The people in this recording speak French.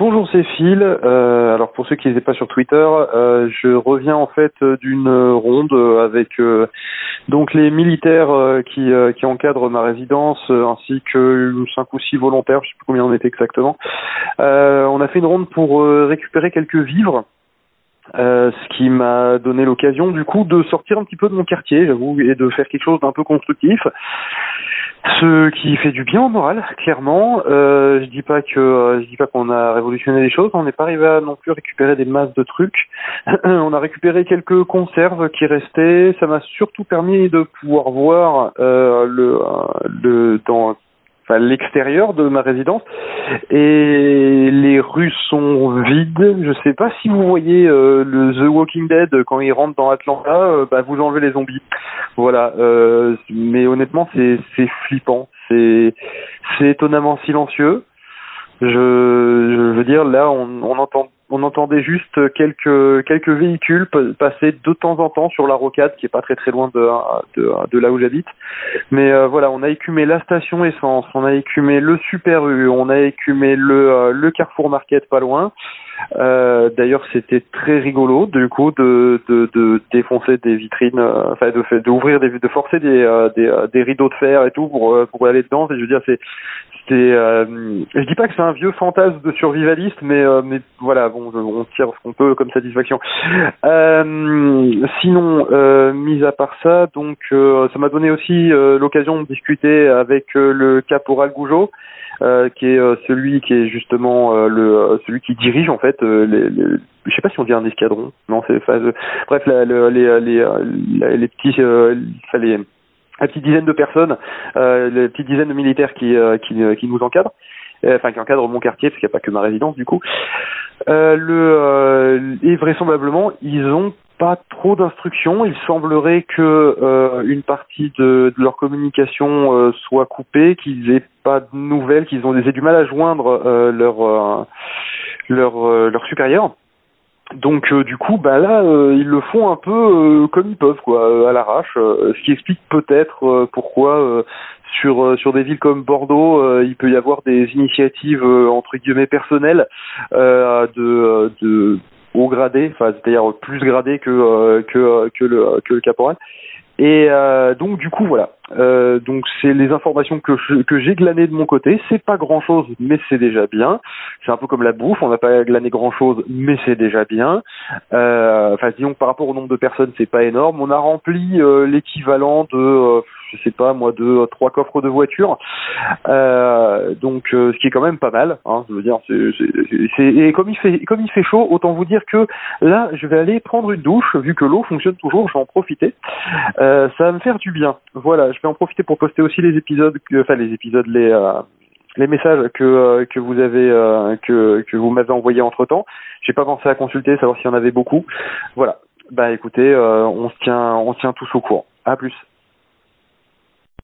Bonjour, c'est Phil. Euh, alors pour ceux qui n'étaient pas sur Twitter, euh, je reviens en fait d'une ronde avec euh, donc les militaires euh, qui, euh, qui encadrent ma résidence ainsi que cinq ou six volontaires, je sais plus combien on était exactement. on a fait une ronde pour récupérer quelques vivres. ce qui m'a donné l'occasion du coup de sortir un petit peu de mon quartier, j'avoue, et de faire quelque chose d'un peu constructif. Ce qui fait du bien au moral, clairement. Euh, je dis pas que euh, je dis pas qu'on a révolutionné les choses. On n'est pas arrivé à non plus récupérer des masses de trucs. on a récupéré quelques conserves qui restaient. Ça m'a surtout permis de pouvoir voir euh, le, le dans enfin, l'extérieur de ma résidence et les rues sont vides. Je sais pas si vous voyez euh, le The Walking Dead quand il rentre dans Atlanta, euh, bah, vous enlevez les zombies. Voilà, euh, mais honnêtement c'est c'est flippant, c'est c'est étonnamment silencieux. Je, je veux dire là on, on entend on entendait juste quelques quelques véhicules passer de temps en temps sur la rocade qui est pas très très loin de là où j'habite. Mais euh, voilà, on a écumé la station essence, on a écumé le Super U, on a écumé le euh, le Carrefour Market pas loin. Euh, D'ailleurs, c'était très rigolo du coup de, de, de défoncer des vitrines, euh, enfin de d'ouvrir des de forcer des, des, des rideaux de fer et tout pour pour aller dedans. Et je veux dire, c'est c'est euh, je dis pas que c'est un vieux fantasme de survivaliste mais euh, mais voilà bon on tire ce qu'on peut comme satisfaction euh, sinon euh, mis à part ça donc euh, ça m'a donné aussi l'occasion de discuter avec le caporal Gougeot qui est celui qui est justement le celui qui dirige en fait les, les je sais pas si on dit un escadron non c'est bref la, les, les, les, les petits les la petite dizaine de personnes, euh, les petites dizaines de militaires qui, euh, qui, euh, qui, nous encadrent, euh, enfin qui encadrent mon quartier, parce qu'il n'y a pas que ma résidence du coup. Euh, le, et vraisemblablement, ils ont pas trop d'instructions. Il semblerait que une partie de, de, leur communication soit coupée, qu'ils aient pas de nouvelles, qu'ils ont aient du mal à joindre leur leur leur supérieur. Donc euh, du coup, bah là, euh, ils le font un peu euh, comme ils peuvent, quoi, à l'arrache. ce qui explique peut-être pourquoi sur sur des villes comme Bordeaux, il peut y avoir des initiatives entre guillemets personnelles de de haut gradé, enfin c'est-à-dire plus gradé que que que le que le caporal. Et euh, donc du coup voilà. Euh, donc c'est les informations que que j'ai glanées de mon côté. C'est pas grand chose, mais c'est déjà bien. C'est un peu comme la bouffe. On n'a pas glané grand chose, mais c'est déjà bien. Euh, enfin disons que par rapport au nombre de personnes, c'est pas énorme. On a rempli euh, l'équivalent de euh, je sais pas moi deux trois coffres de voiture. Euh, donc euh, ce qui est quand même pas mal hein, je veux dire et comme il fait comme il fait chaud autant vous dire que là je vais aller prendre une douche vu que l'eau fonctionne toujours je vais en profiter. Euh, ça va me faire du bien. Voilà je vais en profiter pour poster aussi les épisodes enfin les épisodes les euh, les messages que euh, que vous avez que que vous m'avez envoyés entre temps j'ai pas pensé à consulter savoir s'il y en avait beaucoup. Voilà. Bah écoutez on se tient on se tient tous au courant. À plus